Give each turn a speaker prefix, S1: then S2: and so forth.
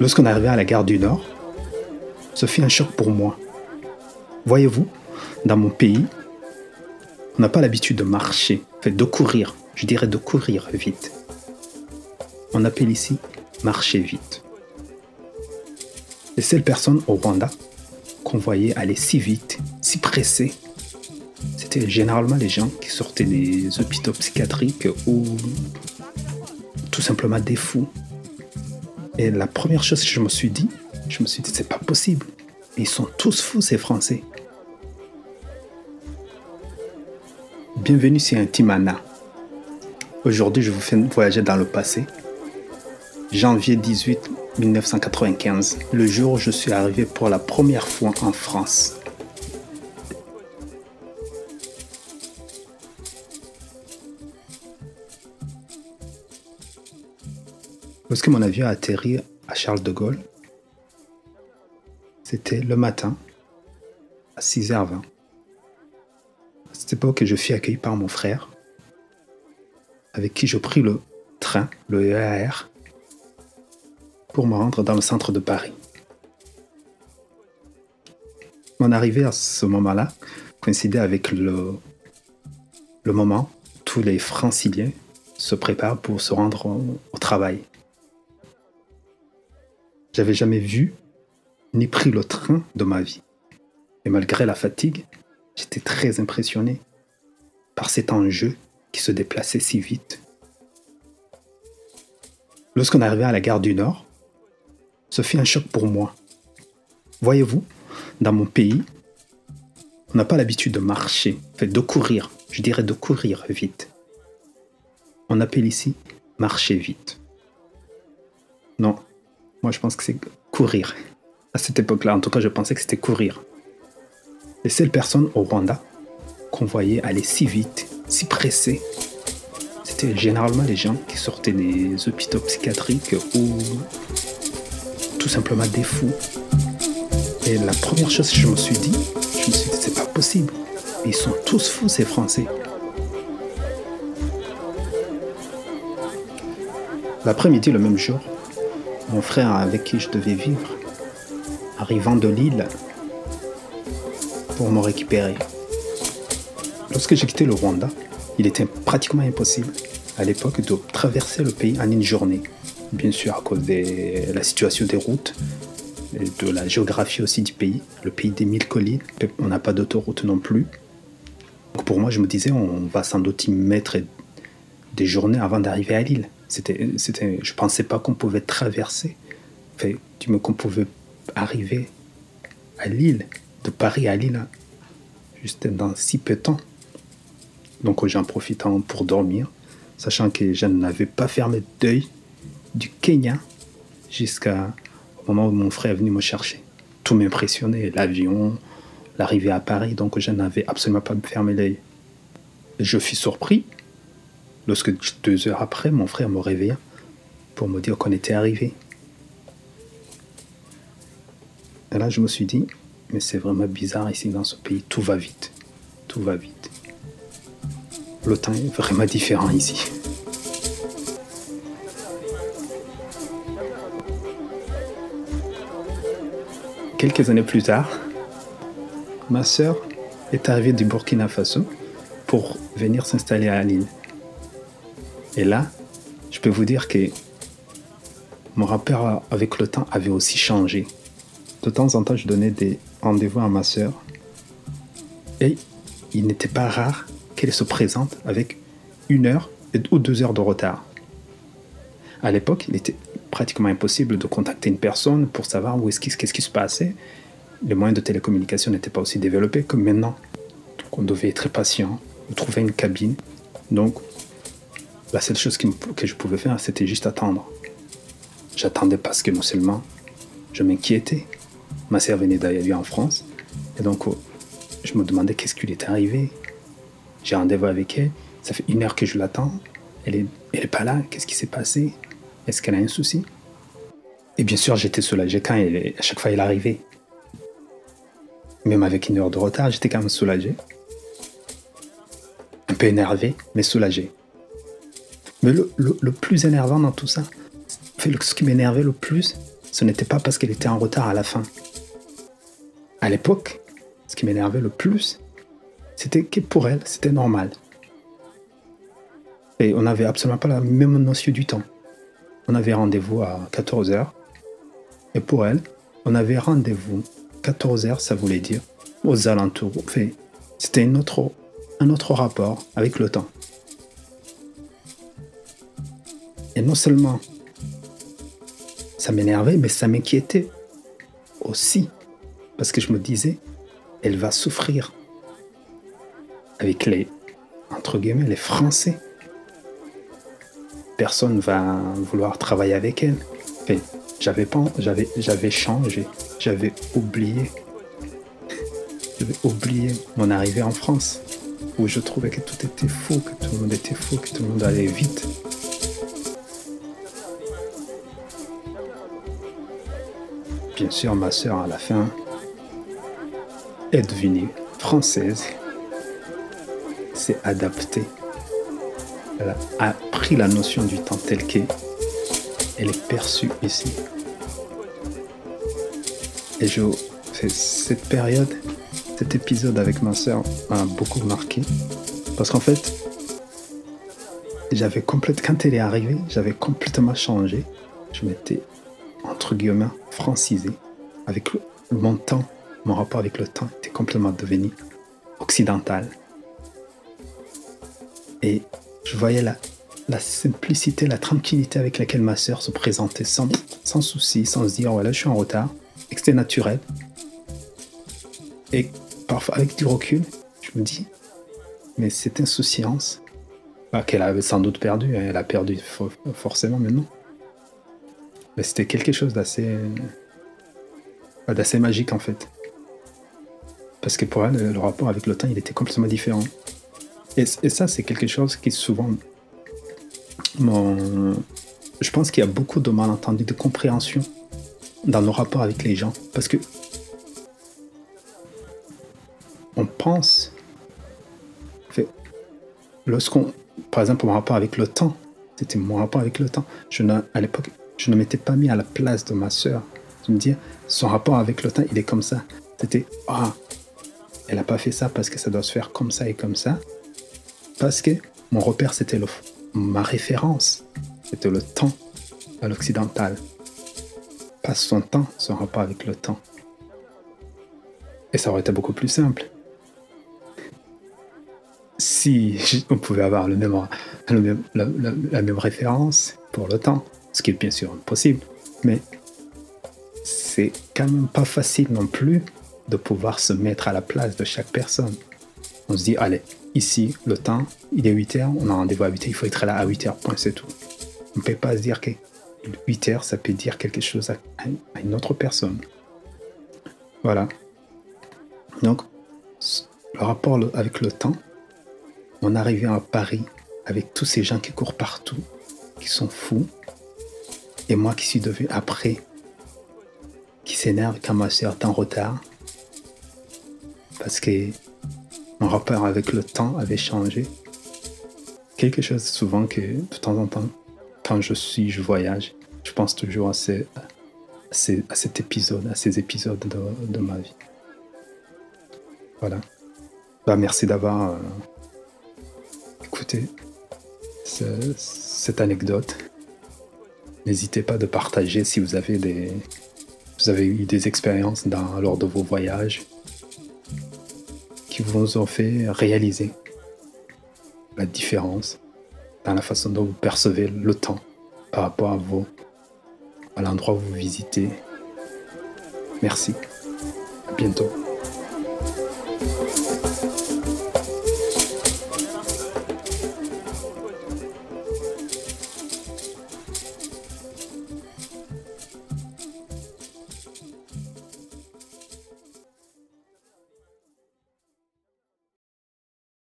S1: Lorsqu'on arrivait à la gare du Nord, ce fut un choc pour moi. Voyez-vous, dans mon pays, on n'a pas l'habitude de marcher, de courir, je dirais de courir vite. On appelle ici marcher vite. Les seules personnes au Rwanda qu'on voyait aller si vite, si pressées, c'était généralement les gens qui sortaient des hôpitaux psychiatriques ou tout simplement des fous. Et la première chose que je me suis dit, je me suis dit, c'est pas possible. Ils sont tous fous, ces Français. Bienvenue sur Intimana. Aujourd'hui, je vous fais voyager dans le passé. Janvier 18 1995, le jour où je suis arrivé pour la première fois en France. Lorsque mon avion a atterri à Charles de Gaulle, c'était le matin à 6h20. À cette époque, je fus accueilli par mon frère, avec qui je pris le train, le EAR, pour me rendre dans le centre de Paris. Mon arrivée à ce moment-là coïncidait avec le, le moment où tous les franciliens se préparent pour se rendre au travail. J'avais jamais vu ni pris le train de ma vie. Et malgré la fatigue, j'étais très impressionné par cet enjeu qui se déplaçait si vite. Lorsqu'on arrivait à la gare du Nord, ce fut un choc pour moi. Voyez-vous, dans mon pays, on n'a pas l'habitude de marcher, fait de courir, je dirais de courir vite. On appelle ici marcher vite. Non, moi, je pense que c'est courir. À cette époque-là, en tout cas, je pensais que c'était courir. Les seules personnes au Rwanda qu'on voyait aller si vite, si pressées, c'était généralement les gens qui sortaient des hôpitaux psychiatriques ou tout simplement des fous. Et la première chose que je me suis dit, je me suis dit, c'est pas possible. Ils sont tous fous, ces Français. L'après-midi, le même jour, mon frère avec qui je devais vivre, arrivant de Lille pour me récupérer. Lorsque j'ai quitté le Rwanda, il était pratiquement impossible à l'époque de traverser le pays en une journée. Bien sûr à cause de la situation des routes, et de la géographie aussi du pays, le pays des mille collines. On n'a pas d'autoroute non plus. Pour moi, je me disais, on va sans doute y mettre des journées avant d'arriver à Lille. C'était, je pensais pas qu'on pouvait traverser, enfin, tu me qu'on pouvait arriver à Lille, de Paris à Lille, juste dans si peu de temps. Donc j'en profitant pour dormir, sachant que je n'avais pas fermé d'œil du Kenya jusqu'au moment où mon frère est venu me chercher. Tout m'impressionnait, l'avion, l'arrivée à Paris, donc je n'avais absolument pas fermé l'œil. Je fus surpris lorsque deux heures après, mon frère me réveilla pour me dire qu'on était arrivé. Et là, je me suis dit, mais c'est vraiment bizarre ici dans ce pays, tout va vite. Tout va vite. Le temps est vraiment différent ici. Quelques années plus tard, ma sœur est arrivée du Burkina Faso pour venir s'installer à Lille. Et là, je peux vous dire que mon rapport avec le temps avait aussi changé. De temps en temps, je donnais des rendez-vous à ma sœur. Et il n'était pas rare qu'elle se présente avec une heure ou deux heures de retard. À l'époque, il était pratiquement impossible de contacter une personne pour savoir où est-ce qu'est-ce qui se passait. Les moyens de télécommunication n'étaient pas aussi développés comme maintenant. Donc on devait être patient, trouver une cabine. Donc la seule chose que je pouvais faire, c'était juste attendre. J'attendais parce que non seulement je m'inquiétais, ma sœur venait d'aller en France, et donc oh, je me demandais qu'est-ce qui lui était arrivé. J'ai rendez-vous avec elle, ça fait une heure que je l'attends, elle est, elle est pas là, qu'est-ce qui s'est passé? Est-ce qu'elle a un souci? Et bien sûr, j'étais soulagé quand à chaque fois elle arrivait. Même avec une heure de retard, j'étais quand même soulagé. Un peu énervé, mais soulagé. Mais le, plus énervant dans tout ça, ce qui m'énervait le plus, ce n'était pas parce qu'elle était en retard à la fin. À l'époque, ce qui m'énervait le plus, c'était que pour elle, c'était normal. Et on n'avait absolument pas la même notion du temps. On avait rendez-vous à 14h. Et pour elle, on avait rendez-vous 14h, ça voulait dire aux alentours. C'était un autre rapport avec le temps. Et non seulement ça m'énervait, mais ça m'inquiétait aussi. Parce que je me disais, elle va souffrir avec les, entre guillemets, les Français. Personne va vouloir travailler avec elle. Enfin, j'avais pas, j'avais, j'avais changé, j'avais oublié, j'avais oublié mon arrivée en France, où je trouvais que tout était faux, que tout le monde était faux, que tout le monde allait vite. Bien sûr, ma soeur, à la fin, est devenue française, s'est adaptée. Elle a pris la notion du temps tel qu'elle est perçue ici. Et je, cette période, cet épisode avec ma soeur m'a beaucoup marqué. Parce qu'en fait, j'avais complètement, quand elle est arrivée, j'avais complètement changé. Je m'étais entre guillemets, francisé. Avec mon temps, mon rapport avec le temps était complètement devenu occidental. Et je voyais la, la simplicité, la tranquillité avec laquelle ma sœur se présentait sans, souci, sans se dire voilà, je suis en retard, et que c'était naturel. Et parfois, avec du recul, je me dis, mais cette insouciance, bah, qu'elle avait sans doute perdu, hein, elle a perdu forcément maintenant, c'était quelque chose d'assez d'assez magique en fait. Parce que pour elle, le rapport avec le temps, il était complètement différent. Et, ça, c'est quelque chose qui souvent... Je pense qu'il y a beaucoup de malentendus, de compréhension dans nos rapports avec les gens. Parce que on pense... Lorsqu'on... Par exemple, mon rapport avec le temps, c'était mon rapport avec le temps. Je à l'époque, je ne m'étais pas mis à la place de ma sœur. Je me dis, son rapport avec le temps, il est comme ça. C'était, ah, elle n'a pas fait ça parce que ça doit se faire comme ça et comme ça. Parce que mon repère, c'était ma référence. C'était le temps à l'occidental. Pas son temps, son rapport avec le temps. Et ça aurait été beaucoup plus simple. Si on pouvait avoir le même, la même référence pour le temps, ce qui est bien sûr possible, mais c'est quand même pas facile non plus de pouvoir se mettre à la place de chaque personne. On se dit, allez, ici, le temps, il est 8 heures, on a rendez-vous à 8 heures, il faut être là à 8 heures, point, c'est tout. On ne peut pas se dire que 8 heures, ça peut dire quelque chose à, une autre personne. Voilà. Donc, le rapport avec le temps, on arrivait à Paris avec tous ces gens qui courent partout, qui sont fous, et moi qui suis devenu après, qui s'énerve quand ma soeur est en retard, parce que mon rapport avec le temps avait changé. Quelque chose souvent que de temps en temps, quand je suis, je voyage, je pense toujours à, à, cet épisode, à ces épisodes de, ma vie. Voilà. Bah, merci d'avoir euh, écouté cette anecdote. N'hésitez pas de partager si vous avez des, vous avez eu des expériences lors de vos voyages qui vous ont fait réaliser la différence dans la façon dont vous percevez le temps par rapport à à l'endroit où vous visitez. Merci. À bientôt.